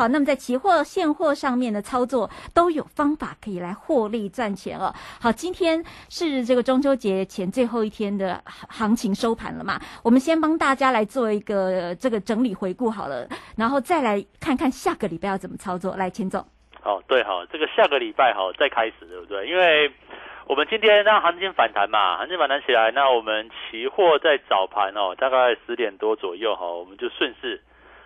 好，那么在期货、现货上面的操作都有方法可以来获利赚钱哦。好，今天是这个中秋节前最后一天的行情收盘了嘛？我们先帮大家来做一个这个整理回顾好了，然后再来看看下个礼拜要怎么操作。来，钱总。好，对，好，这个下个礼拜好再开始，对不对？因为我们今天让行情反弹嘛，行情反弹起来，那我们期货在早盘哦，大概十点多左右哈，我们就顺势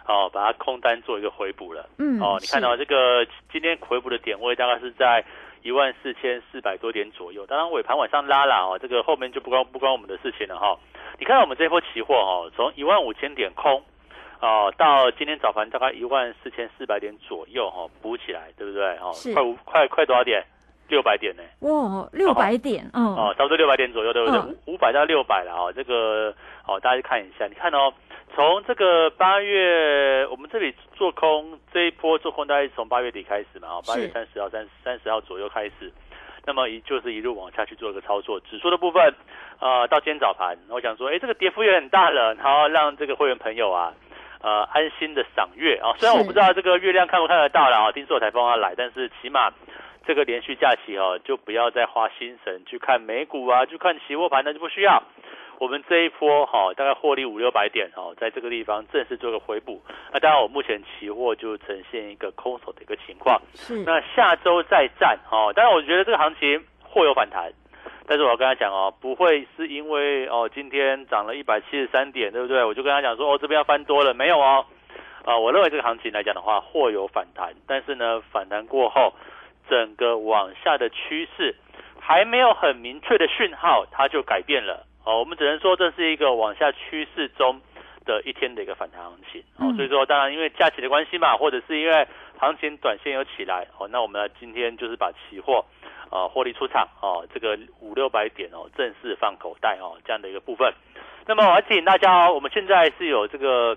哦把它空单做一个回补了。嗯，哦，你看到这个今天回补的点位大概是在一万四千四百多点左右，当然尾盘往上拉了哦，这个后面就不关不关我们的事情了哈。你看到我们这波期货哦，从一万五千点空。哦，到今天早盘大概一万四千四百点左右哈，补起来，对不对？哦，快五快快多少点？六百点呢？哇，六百点，嗯，哦，差不多六百点左右，对不对？五五百到六百了哦，这个哦，大家看一下，你看哦，从这个八月，这里做空这一波做空，大概是从八月底开始嘛，哦，八月三十号、三三十号左右开始，那么一就是一路往下去做一个操作，指数的部分，呃，到今天早盘，我想说，哎，这个跌幅也很大了，然后让这个会员朋友啊。呃，安心的赏月啊，虽然我不知道这个月亮看不看得到了啊，听说有台风要来，但是起码这个连续假期哦，就不要再花心神去看美股啊，去看期货盘，那就不需要。我们这一波哈，大概获利五六百点哦，在这个地方正式做个回补。那当然，我目前期货就呈现一个空手的一个情况。是。那下周再战哦，当然我觉得这个行情或有反弹。但是我要跟他讲哦，不会是因为哦今天涨了一百七十三点，对不对？我就跟他讲说哦这边要翻多了，没有哦，啊我认为这个行情来讲的话，或有反弹，但是呢反弹过后，整个往下的趋势还没有很明确的讯号，它就改变了哦。我们只能说这是一个往下趋势中的一天的一个反弹行情哦。所以说当然因为假期的关系嘛，或者是因为行情短线有起来哦，那我们今天就是把期货。啊，获利出场哦，这个五六百点哦，正式放口袋哦，这样的一个部分。那么我提醒大家哦，我们现在是有这个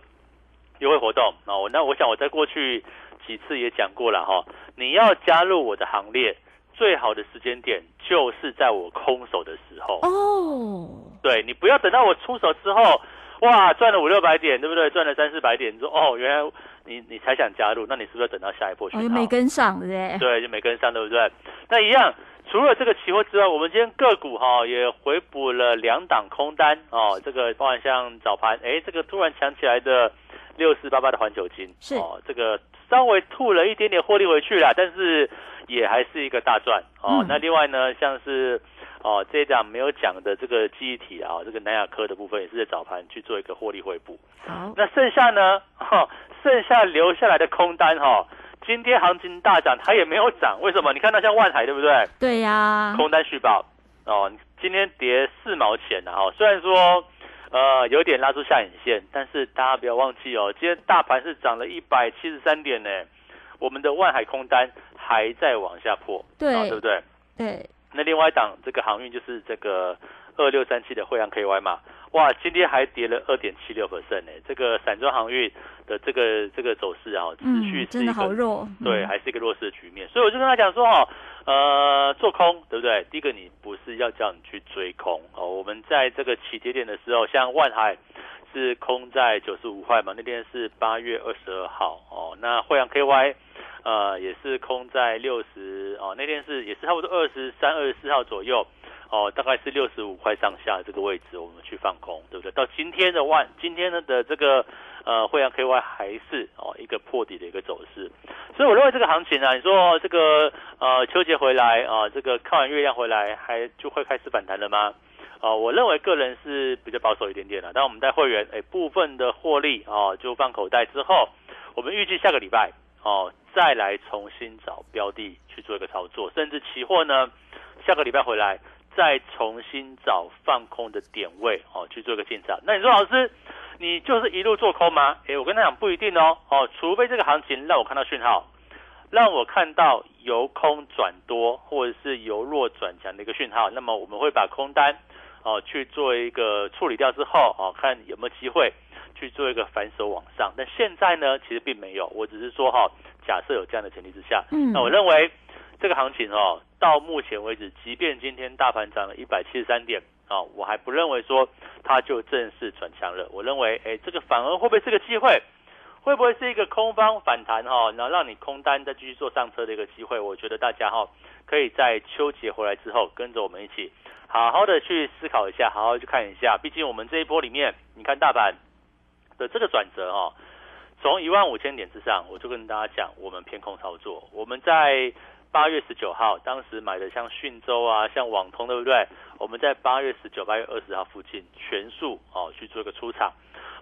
优惠活动哦。那我想我在过去几次也讲过了哈，你要加入我的行列，最好的时间点就是在我空手的时候哦。对你不要等到我出手之后，哇，赚了五六百点，对不对？赚了三四百点，你说哦，原来。你你才想加入，那你是不是要等到下一波讯号？没跟上，对不对？对，就没跟上，对不对？那一样，除了这个期货之外，我们今天个股哈也回补了两档空单哦。这个包含像早盘，哎，这个突然强起来的六四八八的环球金是哦，这个稍微吐了一点点获利回去啦，但是也还是一个大赚哦。那另外呢，像是。哦，这一档没有讲的这个记忆体啊，这个南亚科的部分也是在早盘去做一个获利回补。好，那剩下呢？哈，剩下留下来的空单哈，今天行情大涨，它也没有涨，为什么？你看到像万海对不对？对呀，空单续报哦，今天跌四毛钱的哈，虽然说呃有点拉出下影线，但是大家不要忘记哦，今天大盘是涨了一百七十三点呢，我们的万海空单还在往下破，对，对不对？对。那另外一档这个航运就是这个二六三七的惠阳 KY 嘛，哇，今天还跌了二点七六 percent 呢。这个散装航运的这个这个走势啊，持续真的好弱，对，还是一个弱势的局面。所以我就跟他讲说哈，呃，做空对不对？第一个你不是要叫你去追空哦。我们在这个起跌点的时候，像万海是空在九十五块嘛，那天是八月二十二号哦。那惠阳 KY。呃，也是空在六十哦，那天是也是差不多二十三、二十四号左右哦，大概是六十五块上下这个位置，我们去放空，对不对？到今天的万，今天的的这个呃汇阳 KY 还是哦一个破底的一个走势，所以我认为这个行情啊，你说这个呃秋节回来啊，这个看完月亮回来还就会开始反弹了吗？啊，我认为个人是比较保守一点点的，但我们在会员哎部分的获利啊就放口袋之后，我们预计下个礼拜。哦，再来重新找标的去做一个操作，甚至期货呢，下个礼拜回来再重新找放空的点位哦，去做一个进场。那你说老师，你就是一路做空吗？诶，我跟他讲不一定哦，哦，除非这个行情让我看到讯号，让我看到由空转多或者是由弱转强的一个讯号，那么我们会把空单哦去做一个处理掉之后哦，看有没有机会。去做一个反手往上，但现在呢，其实并没有。我只是说哈，假设有这样的前提之下，嗯，那我认为这个行情哦，到目前为止，即便今天大盘涨了一百七十三点啊，我还不认为说它就正式转强了。我认为，哎，这个反而会不会是个机会？会不会是一个空方反弹哈，然后让你空单再继续做上车的一个机会？我觉得大家哈可以在秋节回来之后，跟着我们一起好好的去思考一下，好好去看一下。毕竟我们这一波里面，你看大盘的这个转折哈，从一万五千点之上，我就跟大家讲，我们偏空操作。我们在八月十九号，当时买的像讯州啊，像网通，对不对？我们在八月十九、八月二十号附近全数哦去做一个出场。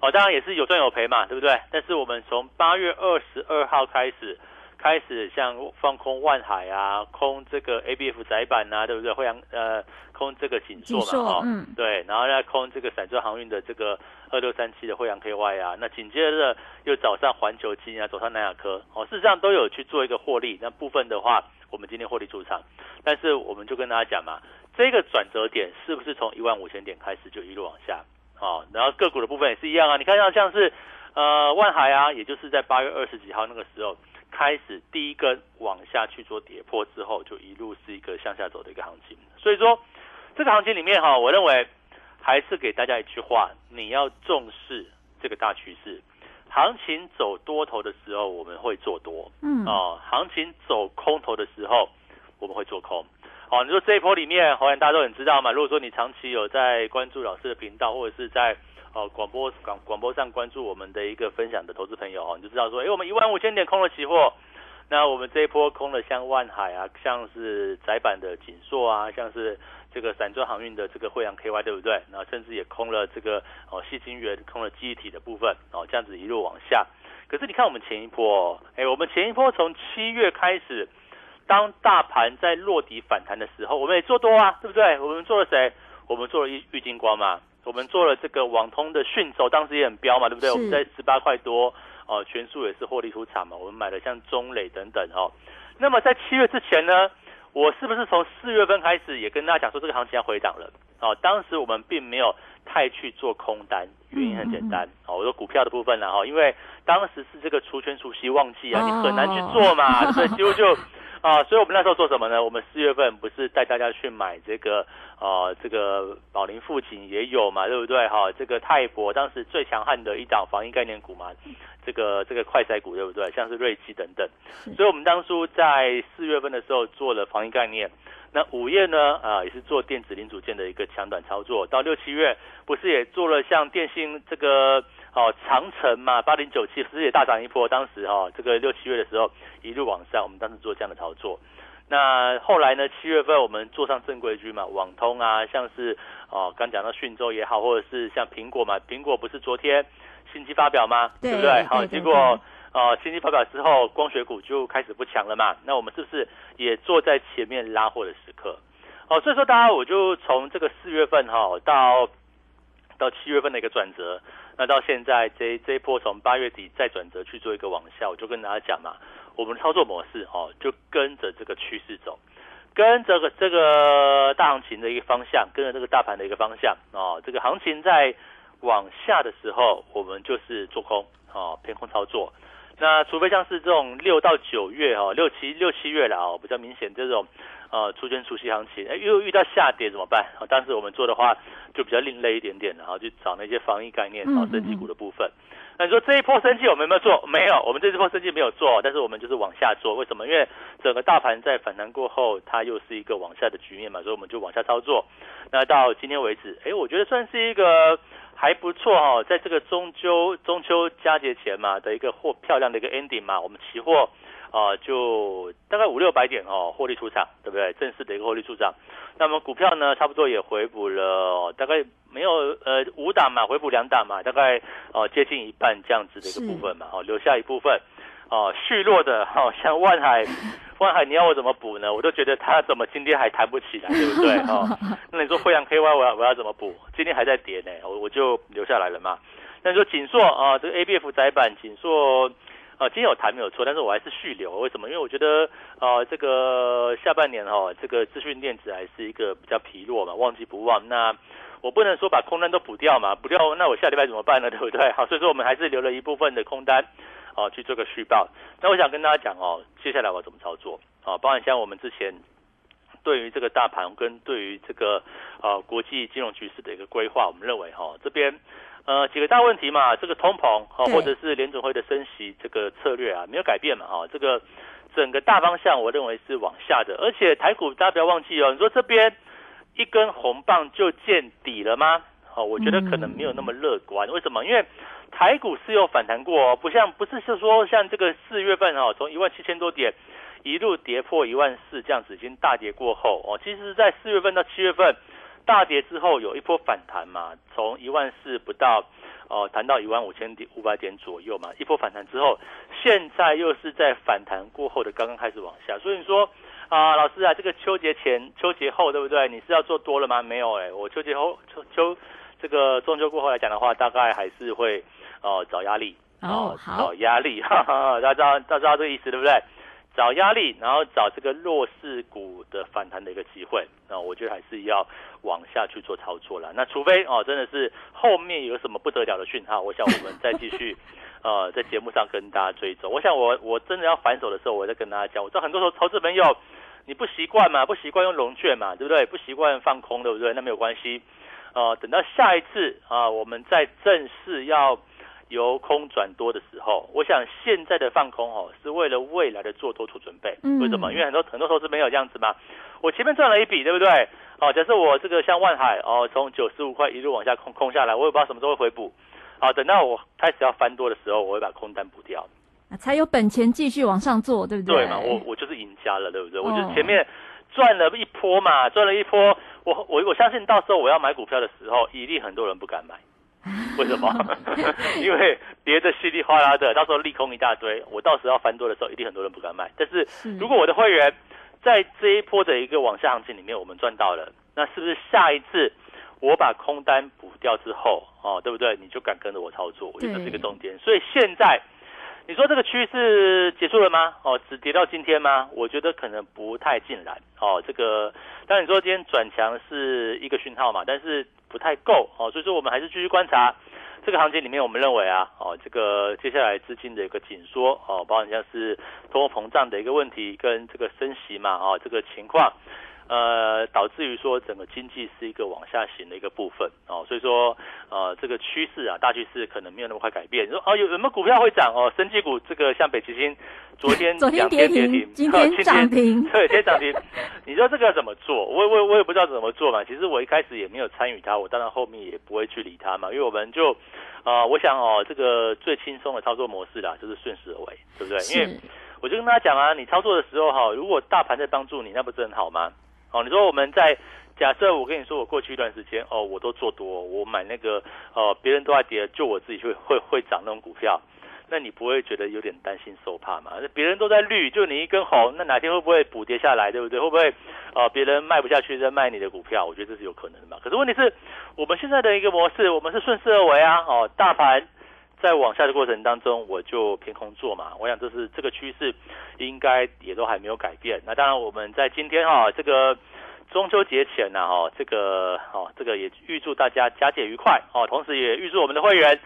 哦，当然也是有赚有赔嘛，对不对？但是我们从八月二十二号开始，开始像放空万海啊，空这个 A B F 窄板啊，对不对？惠阳呃，空这个锦硕嘛，哦，嗯，对，然后再空这个散装航运的这个二六三七的惠阳 K Y 啊，那紧接着又早上环球金啊，早上南亚科，哦，事实上都有去做一个获利。那部分的话，我们今天获利出场，但是我们就跟大家讲嘛，这个转折点是不是从一万五千点开始就一路往下？哦，然后个股的部分也是一样啊，你看到像是呃万海啊，也就是在八月二十几号那个时候开始第一根往下去做跌破之后，就一路是一个向下走的一个行情。所以说这个行情里面哈，我认为还是给大家一句话：你要重视这个大趋势。行情走多头的时候，我们会做多，嗯，哦，行情走空头的时候，我们会做空。哦，你说这一波里面，好像大家都很知道嘛。如果说你长期有在关注老师的频道，或者是在呃广播广广播上关注我们的一个分享的投资朋友哦，你就知道说，哎，我们一万五千点空了期货，那我们这一波空了像万海啊，像是窄板的锦硕啊，像是这个散装航运的这个惠阳 KY，对不对？然后甚至也空了这个哦细晶圆，空了记忆体的部分哦，这样子一路往下。可是你看我们前一波，哎，我们前一波从七月开始。当大盘在落底反弹的时候，我们也做多啊，对不对？我们做了谁？我们做了玉玉金光嘛，我们做了这个网通的讯走，当时也很彪嘛，对不对？我们在十八块多，哦，全数也是获利出场嘛。我们买了像中磊等等哦。那么在七月之前呢，我是不是从四月份开始也跟大家讲说这个行情要回档了？哦，当时我们并没有太去做空单，原因很简单，哦，我说股票的部分呢，哦，因为当时是这个除权除息旺季啊，你很难去做嘛，所以几乎就。啊，所以我们那时候做什么呢？我们四月份不是带大家去买这个，呃，这个宝林富锦也有嘛，对不对？哈，这个泰博当时最强悍的一档防疫概念股嘛，这个这个快筛股对不对？像是瑞奇等等。所以我们当初在四月份的时候做了防疫概念，那五月呢，啊，也是做电子零组件的一个强短操作。到六七月不是也做了像电信这个。哦，长城嘛，八零九七，不是也大涨一波。当时哈，这个六七月的时候一路往上，我们当时做这样的操作。那后来呢，七月份我们做上正规军嘛，网通啊，像是哦，刚讲到讯州也好，或者是像苹果嘛，苹果不是昨天新机发表吗？对不对？好，结果哦，新机发表之后，光学股就开始不强了嘛。那我们是不是也坐在前面拉货的时刻？哦，所以说大家我就从这个四月份哈到到七月份的一个转折。那到现在这这一波从八月底再转折去做一个往下，我就跟大家讲嘛，我们操作模式哦，就跟着这个趋势走，跟这个这个大行情的一个方向，跟着这个大盘的一个方向哦，这个行情在往下的时候，我们就是做空哦，偏空操作。那除非像是这种六到九月哦，六七六七月了哦，比较明显这种。呃，出现除夕行情，哎，又遇到下跌怎么办？啊，当时我们做的话就比较另类一点点，然后去找那些防疫概念，然后升级股的部分。那你说这一波升绩我们有没有做？没有，我们这一波升绩没有做，但是我们就是往下做。为什么？因为整个大盘在反弹过后，它又是一个往下的局面嘛，所以我们就往下操作。那到今天为止，哎，我觉得算是一个还不错哈，在这个中秋中秋佳节前嘛的一个货漂亮的一个 ending 嘛，我们期货。啊，就大概五六百点哦，获利出场，对不对？正式的一个获利出场。那么股票呢，差不多也回补了，大概没有呃五档嘛，回补两档嘛，大概哦接近一半这样子的一个部分嘛，哦留下一部分哦续落的，好像万海，万海你要我怎么补呢？我都觉得它怎么今天还弹不起来，对不对？哦，那你说惠阳 KY 我要我要怎么补？今天还在跌呢，我我就留下来了嘛。那你说锦硕啊，这个 ABF 窄板锦硕。啊，今天有谈没有错，但是我还是续留。为什么？因为我觉得，呃，这个下半年哈，这个资讯电子还是一个比较疲弱嘛，旺季不旺。那我不能说把空单都补掉嘛，补掉那我下礼拜怎么办呢？对不对？好，所以说我们还是留了一部分的空单，哦，去做个续报。那我想跟大家讲哦，接下来我怎么操作？啊，包含像我们之前对于这个大盘跟对于这个呃国际金融局势的一个规划，我们认为哈，这边。呃，几个大问题嘛，这个通膨哦，或者是联准会的升息这个策略啊，没有改变嘛，哈，这个整个大方向我认为是往下的，而且台股大家不要忘记哦，你说这边一根红棒就见底了吗？哦，我觉得可能没有那么乐观，为什么？因为台股是有反弹过哦，不像不是是说像这个四月份哦，从一万七千多点一路跌破一万四这样子，已经大跌过后哦，其实，在四月份到七月份大跌之后有一波反弹嘛，从一万四不到哦弹到一万五千点五百点左右嘛，一波反弹之后，现在又是在反弹过后的刚刚开始往下，所以你说啊，老师啊，这个秋节前、秋节后对不对？你是要做多了吗？没有哎、我秋节后秋秋这个中秋过后来讲的话，大概还是会哦找压力哦好找压力，哈哈，大家知道大家知道这个意思对不对？找压力，然后找这个弱势股的反弹的一个机会，那我觉得还是要往下去做操作了。那除非哦，真的是后面有什么不得了的讯号，我想我们再继续呃 在节目上跟大家追踪。我想我我真的要反手的时候，我再跟大家讲。我知道很多时候投资朋友你不习惯嘛，不习惯用龙券嘛，对不对？不习惯放空，对不对？那没有关系，呃，等到下一次啊、我们再正式要。由空转多的时候，我想现在的放空哦，是为了未来的做多做准备。嗯为什么？因为很多很多投资没有这样子嘛。我前面赚了一笔，对不对？哦，假设我这个像万海哦，从九十五块一路往下空空下来，我也不知道什么时候会回补。好，等到我开始要翻多的时候，我会把空单补掉。才有本钱继续往上做，对不对？对嘛？我我就是赢家了，对不对？我就前面赚了一波嘛，赚了一波。我我我相信到时候我要买股票的时候，一定很多人不敢买。为什么？因为跌的稀里哗啦的，到时候利空一大堆。我到时候要翻多的时候，一定很多人不敢买。但是是如果我的会员在这一波的一个往下行情里面，我们赚到了，那是不是下一次我把空单补掉之后，哦，对不对？你就敢跟着我操作？我觉得这是一个重点。所以现在你说这个趋势结束了吗？哦，只跌到今天吗？我觉得可能不太尽然。哦，这个当然你说今天转强是一个讯号嘛，但是不太够哦，所以说我们还是继续观察这个行情里面，我们认为啊，哦，这个接下来资金的一个紧缩哦，包含像是通货膨胀的一个问题跟这个升息嘛，哦，这个情况。呃，导致于说整个经济是一个往下行的一个部分哦，所以说呃这个趋势啊，大趋势可能没有那么快改变。你说哦有有没有股票会涨哦？生技股这个像北极星，昨天 昨天两跌停天跌停，今天涨停对，今天涨停。你说这个要怎么做？我我我也不知道怎么做嘛。其实我一开始也没有参与它，我当然后面也不会去理它嘛，因为我们就啊、呃我想哦，这个最轻松的操作模式啦，就是顺势而为，对不对？因为是我就跟大家讲啊，你操作的时候哈，如果大盘在帮助你，那不是很好吗？哦，你说我们在假设我跟你说，我过去一段时间哦，我都做多，我买那个呃别人都在跌，就我自己会会会涨那种股票，那你不会觉得有点担心受怕吗？那别人都在绿，就你一根红，那哪天会不会补跌下来，对不对？会不会呃别人卖不下去再卖你的股票？我觉得这是有可能的嘛。可是问题是我们现在的一个模式，我们是顺势而为啊，哦，大盘。在往下的过程当中，我就偏空做嘛。我想这是这个趋势，应该也都还没有改变。那当然，我们在今天哈、这个中秋节前呢、哈，这个哦，这个也预祝大家佳节愉快哦，同时也预祝我们的会员，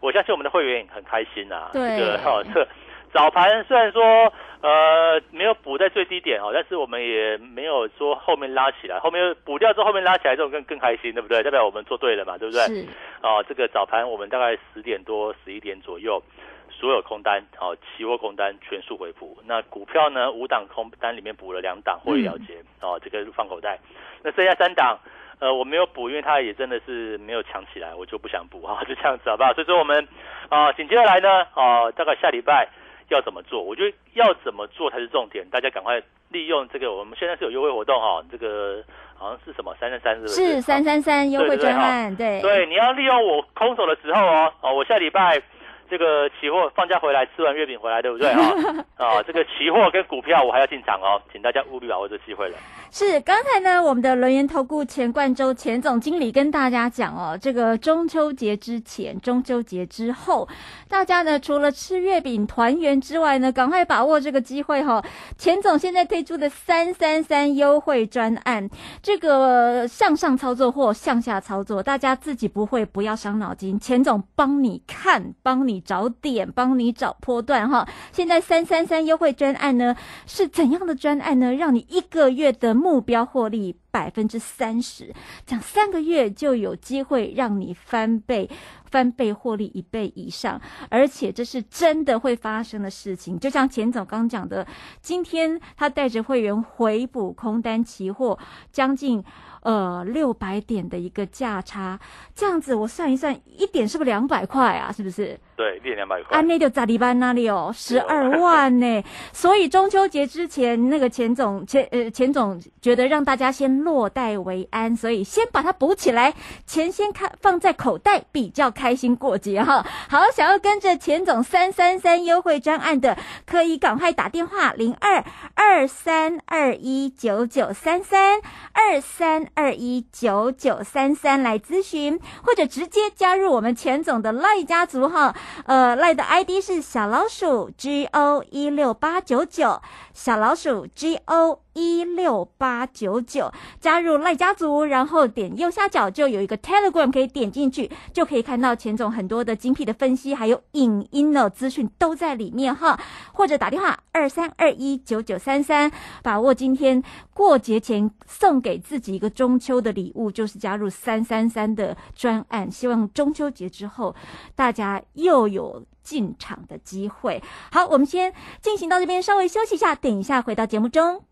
我相信我们的会员也很开心呐、对这个哦，这早盘虽然说呃没有补在最低点哦，但是我们也没有说后面拉起来，后面补掉之后后面拉起来，这种更更开心，对不对？代表我们做对了嘛，对不对？是哦，这个早盘我们大概十点多、十一点左右，所有空单哦，期货空单全数回补。那股票呢，五档空单里面补了两档获利了结、哦，这个放口袋。那剩下三档，呃，我没有补，因为它也真的是没有强起来，我就不想补哈、就这样子好不好？所以说我们啊，紧接着来呢，哦、大概下礼拜要怎么做？我觉得要怎么做才是重点，大家赶快利用这个，我们现在是有优惠活动哈、这个好像是什么三三三是不是？是三三三优惠对对专案，对对，你要利用我空手的时候哦，哦，我下礼拜这个期货放假回来，吃完月饼回来，对不对 啊？啊，这个期货跟股票我还要进场哦，请大家务必把握这机会了。是，刚才呢，我们的轮源投顾钱冠洲钱总经理跟大家讲哦，这个中秋节之前、中秋节之后，大家呢除了吃月饼团圆之外呢，赶快把握这个机会哈、哦。钱总现在推出的三三三优惠专案，这个向上操作或向下操作，大家自己不会不要伤脑筋，钱总帮你看，帮你找点，帮你找波段哈。现在三三三优惠专案呢是怎样的专案呢？让你一个月的目标获利百分之三十，讲三个月就有机会让你翻倍。翻倍获利一倍以上，而且这是真的会发生的事情。就像钱总刚讲的，今天他带着会员回补空单期货，将近。呃，六百点的一个价差，这样子我算一算，一点是不是两百块啊？是不是？对，一点两百块。啊，那就扎里班那里哦，十二万呢。所以中秋节之前，那个钱总钱呃钱总觉得让大家先落袋为安，所以先把它补起来，钱先看放在口袋，比较开心过节哈。好，想要跟着钱总三三三优惠专案的，可以赶快打电话零二二三二一九九三三二三。二一九九三三来咨询，或者直接加入我们钱总的赖家族哈，呃，赖的 ID 是小老鼠 G O 一六八九九，小老鼠 G O。一六八九九加入赖家族，然后点右下角就有一个 Telegram 可以点进去，就可以看到钱总很多的精辟的分析，还有影音的资讯都在里面哈。或者打电话二三二一九九三三，把握今天过节前送给自己一个中秋的礼物，就是加入三三三的专案。希望中秋节之后大家又有进场的机会。好，我们先进行到这边，稍微休息一下，等一下回到节目中。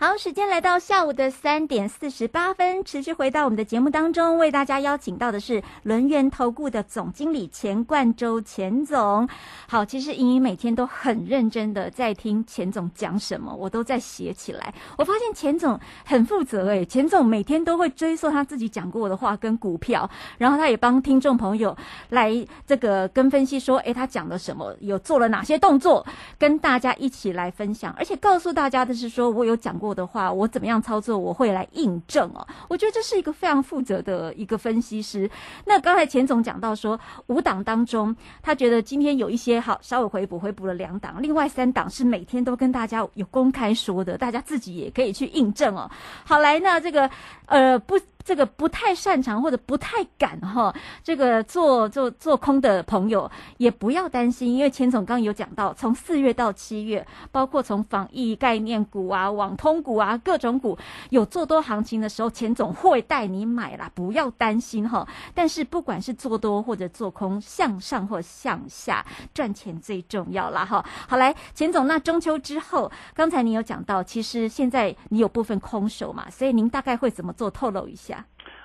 好，时间来到下午的三点四十八分，持续回到我们的节目当中，为大家邀请到的是轮源投顾的总经理钱冠洲钱总。好，其实莹莹每天都很认真的在听钱总讲什么，我都在写起来。我发现钱总很负责诶，钱总每天都会追溯他自己讲过的话跟股票，然后他也帮听众朋友来这个跟分析说，诶，他讲了什么，有做了哪些动作，跟大家一起来分享，而且告诉大家的是说我有讲过。的话，我怎么样操作，我会来印证哦。我觉得这是一个非常负责的一个分析师。那刚才钱总讲到说，五档当中，他觉得今天有一些好稍微回补，回补了两档，另外三档是每天都跟大家有公开说的，大家自己也可以去印证哦。好，来，那这个呃不。这个不太擅长或者不太敢哈，这个做做做空的朋友也不要担心，因为钱总刚有讲到，从四月到七月，包括从防疫概念股啊、网通股啊各种股有做多行情的时候，钱总会带你买啦，不要担心哈。但是不管是做多或者做空，向上或向下赚钱最重要啦哈。好来，钱总，那中秋之后，刚才你有讲到，其实现在你有部分空手嘛，所以您大概会怎么做？透露一下。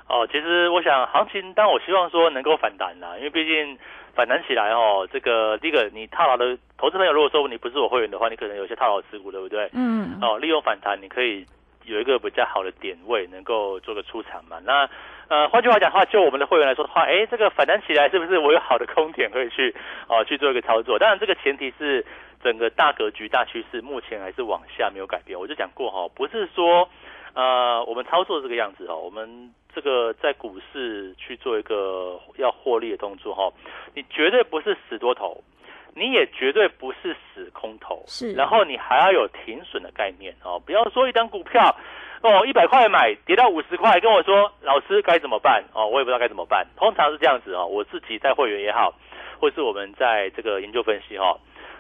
哦，其实我想行情，但我希望说能够反弹啦，因为毕竟反弹起来哦，这个第一个你套牢的投资朋友，如果说你不是我会员的话，你可能有些套牢持股，对不对？嗯。哦，利用反弹，你可以有一个比较好的点位，能够做个出场嘛。那呃，换句话讲的话，就我们的会员来说的话，哎，这个反弹起来是不是我有好的空点可以去哦去做一个操作？当然，这个前提是整个大格局、大趋势目前还是往下没有改变。我就讲过哈，不是说呃我们操作这个样子哦，我们。这个在股市去做一个要获利的动作哈，你绝对不是死多头，你也绝对不是死空头，是。然后你还要有停损的概念哦，不要说一张股票哦一百块买跌到五十块，跟我说老师该怎么办哦，我也不知道该怎么办。通常是这样子哦，我自己在会员也好，或是我们在这个研究分析哈，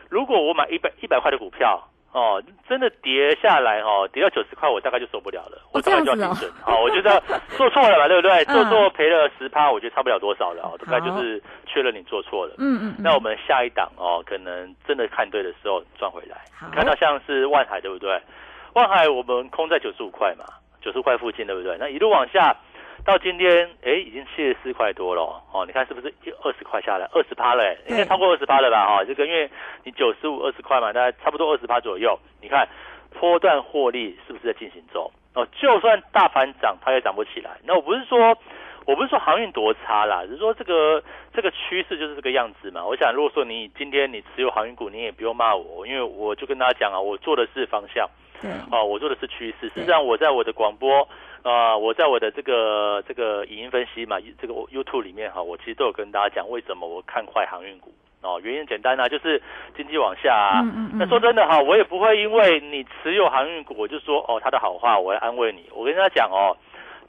如果我买一百一百块的股票哦，真的跌下来哦，跌到九十块，我大概就受不了了，我大概就要停损。好，我觉得做错了嘛，对不对？做错赔了十趴，我觉得差不了多少了哦，大概就是确认你做错了。嗯嗯。那我们下一档哦，可能真的看对的时候赚回来。看到像是万海，对不对？万海我们空在九十五块嘛，九十块附近，对不对？那一路往下。到今天，哎，已经七十四块多了哦。你看是不是二十块下来，二十趴了？应该超过二十趴了吧？哈，这个因为你九十五二十块嘛，大概差不多二十趴左右。你看，波段获利是不是在进行中？哦，就算大盘涨，它也涨不起来。那我不是说，我不是说航运多差啦，只是说这个这个趋势就是这个样子嘛。我想，如果说你今天你持有航运股，你也不用骂我，因为我就跟大家讲啊，我做的是方向，对，哦，我做的是趋势。实际上，我在我的广播。啊，我在我的这个这个影音分析嘛，这个 YouTube 里面哈，我其实都有跟大家讲为什么我看坏航运股哦，原因简单啊，就是经济往下啊。那说真的哈，我也不会因为你持有航运股，我就说哦他的好话，我要安慰你。我跟大家讲哦，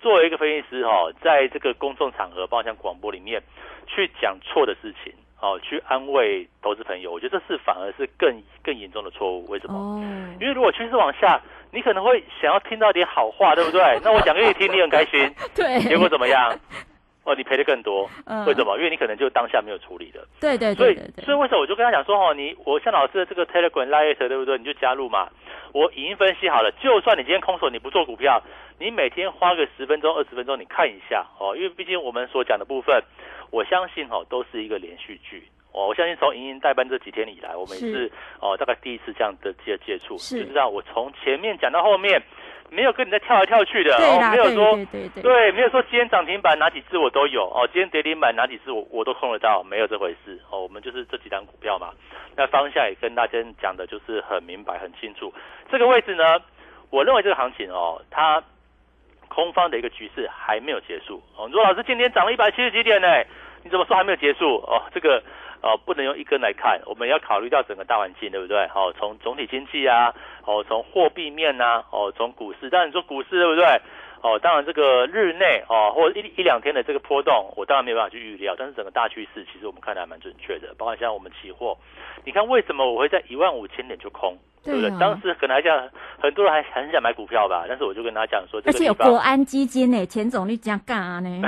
作为一个分析师哈，在这个公众场合，包括像广播里面去讲错的事情。哦，去安慰投资朋友，我觉得这是反而是更更严重的错误。为什么？哦，因为如果趋势往下，你可能会想要听到点好话，对不对？那我讲给你听，你很开心。对。结果怎么样？哦，你赔的更多。嗯。为什么？因为你可能就当下没有处理的。对对对。所以，所以为什么我就跟他讲说，哦，你我像老师的这个 Telegram Lite，对不对？你就加入嘛。我已经分析好了，就算你今天空手，你不做股票，你每天花个十分钟、二十分钟，你看一下哦，因为毕竟我们所讲的部分。我相信哦，都是一个连续剧。哦，我相信从莹莹代班这几天以来，我们也是哦，大概第一次这样的接接触，就知道我从前面讲到后面，没有跟你在跳来跳去的，哦，没有说对对对，没有说今天涨停板哪几只我都有哦，今天跌停板哪几只我我都控得到，没有这回事哦。我们就是这几档股票嘛，那方向也跟大家讲的就是很明白很清楚。这个位置呢，我认为这个行情哦，它空方的一个局势还没有结束哦。罗老师今天涨了一百七十几点呢？你怎么说还没有结束哦？这个呃不能用一根来看，我们要考虑到整个大环境，对不对？好，从总体经济啊，哦，从货币面呐，哦，从股市，当然你说股市对不对？哦，当然这个日内哦，或一一两天的这个波动，我当然没有办法去预料，但是整个大趋势其实我们看的还蛮准确的，包括像我们期货，你看为什么我会在一万五千点就空？对不对？当时可能还讲很多人还很想买股票吧，但是我就跟他讲说，而且有国安基金呢，钱总你这样干啊呢？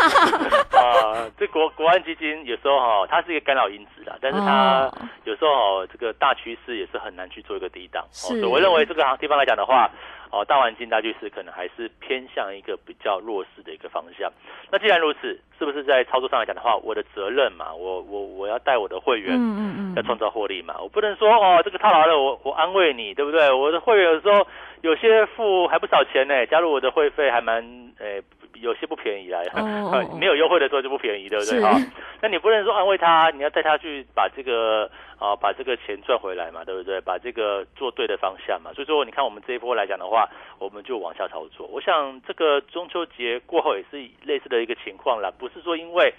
啊，这国国安基金有时候哈，它是一个干扰因子啦，但是它有时候哦，这个大趋势也是很难去做一个抵挡。所以我认为这个地方来讲的话。哦，大环境大趋势可能还是偏向一个比较弱势的一个方向。那既然如此，是不是在操作上来讲的话，我的责任嘛，我我我要带我的会员，嗯嗯嗯，要创造获利嘛，我不能说哦，这个套牢了，我我安慰你，对不对？我的会员有时候有些付还不少钱呢，加入我的会费还蛮诶。有些不便宜啦，没有优惠的时候就不便宜，对不对？哈，那你不能说安慰他，你要带他去把这个啊，把这个钱赚回来嘛，对不对？把这个做对的方向嘛。所以说，你看我们这一波来讲的话，我们就往下操作。我想这个中秋节过后也是类似的一个情况啦，不是说因为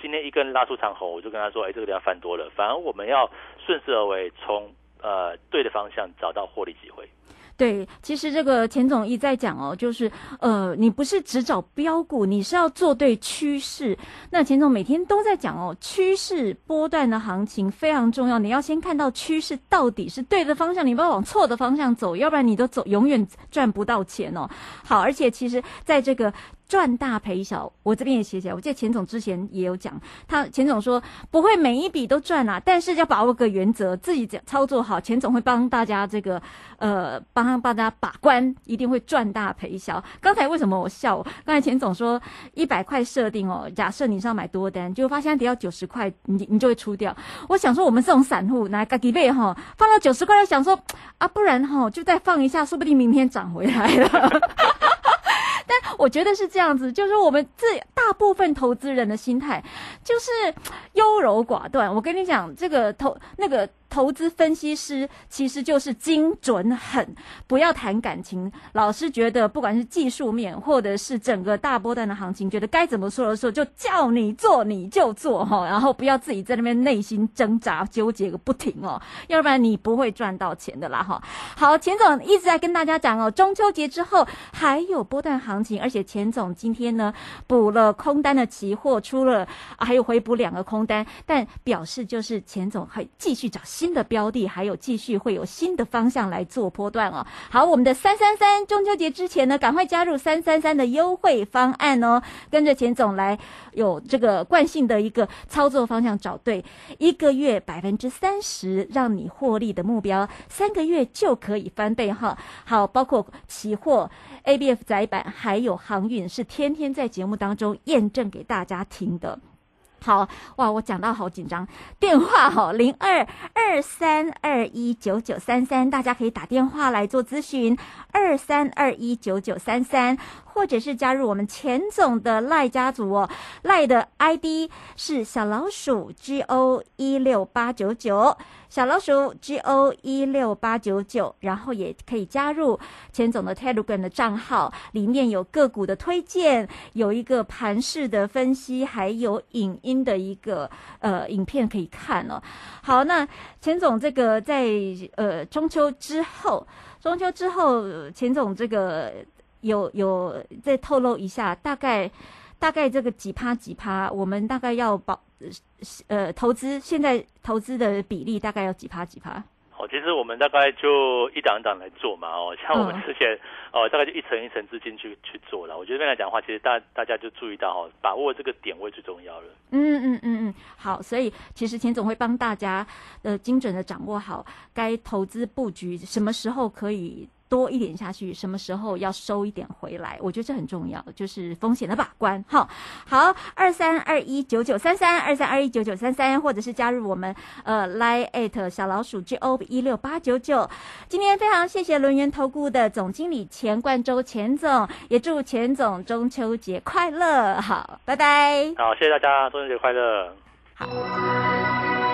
今天一根拉出长虹，我就跟他说，哎，这个地方翻多了。反而我们要顺势而为，从呃对的方向找到获利机会。对，其实这个钱总一再讲哦，就是呃，你不是只找标股，你是要做对趋势。那钱总每天都在讲哦，趋势波段的行情非常重要，你要先看到趋势到底是对的方向，你不要往错的方向走，要不然你都走永远赚不到钱哦。好，而且其实在这个。赚大赔小，我这边也写起来。我记得钱总之前也有讲，他钱总说不会每一笔都赚啊，但是要把握个原则，自己操作好，钱总会帮大家这个呃帮帮大家把关，一定会赚大赔小。刚才为什么我笑？刚才钱总说一百块设定哦，假设你是要买多单，就发现跌到九十块，你你就会出掉。我想说我们这种散户拿个几倍哈，放到九十块，想说啊，不然哈就再放一下，说不定明天涨回来了。但我觉得是这样子，就是我们这大部分投资人的心态，就是 优柔寡断。我跟你讲，这个投那个。投资分析师其实就是精准狠，不要谈感情。老师觉得，不管是技术面，或者是整个大波段的行情，觉得该怎么说的时候，就叫你做你就做哈，然后不要自己在那边内心挣扎纠结个不停哦，要不然你不会赚到钱的啦哈。好，钱总一直在跟大家讲哦，中秋节之后还有波段行情，而且钱总今天呢补了空单的期货出了，还有回补两个空单，但表示就是钱总还继续找新。新的标的，还有继续会有新的方向来做波段哦。好，我们的三三三中秋节之前呢，赶快加入三三三的优惠方案哦，跟着钱总来有这个惯性的一个操作方向找对，一个月百分之三十让你获利的目标，三个月就可以翻倍哈。好，包括期货、ABF 窄板还有航运，是天天在节目当中验证给大家听的。好哇，我讲到好紧张。电话好零二二三二一九九三三，大家可以打电话来做咨询。二三二一九九三三，或者是加入我们钱总的赖家族哦。赖的 ID 是小老鼠 G O 一六八九九，小老鼠 G O 一六八九九，然后也可以加入钱总的 Telegram 的账号，里面有个股的推荐，有一个盘势的分析，还有影音。的一个呃影片可以看哦。好，那钱总这个在呃中秋之后，中秋之后，钱总这个有有再透露一下，大概大概这个几趴几趴，我们大概要保呃投资现在投资的比例大概要几趴几趴。哦，其实我们大概就一档一档来做嘛。哦，像我们之前哦，大概就一层一层资金去去做了。我觉得这边来讲的话，其实大大家就注意到哦，把握这个点位最重要了。嗯嗯嗯嗯，好。所以其实钱总会帮大家呃精准的掌握好该投资布局什么时候可以。多一点下去，什么时候要收一点回来？我觉得这很重要，就是风险的把关。哈，好，二三二一九九三三，二三二一九九三三，或者是加入我们呃，line at 小老鼠 G O 一六八九九。今天非常谢谢轮源投顾的总经理钱冠周钱总，也祝钱总中秋节快乐。好，拜拜。好，谢谢大家，中秋节快乐。好。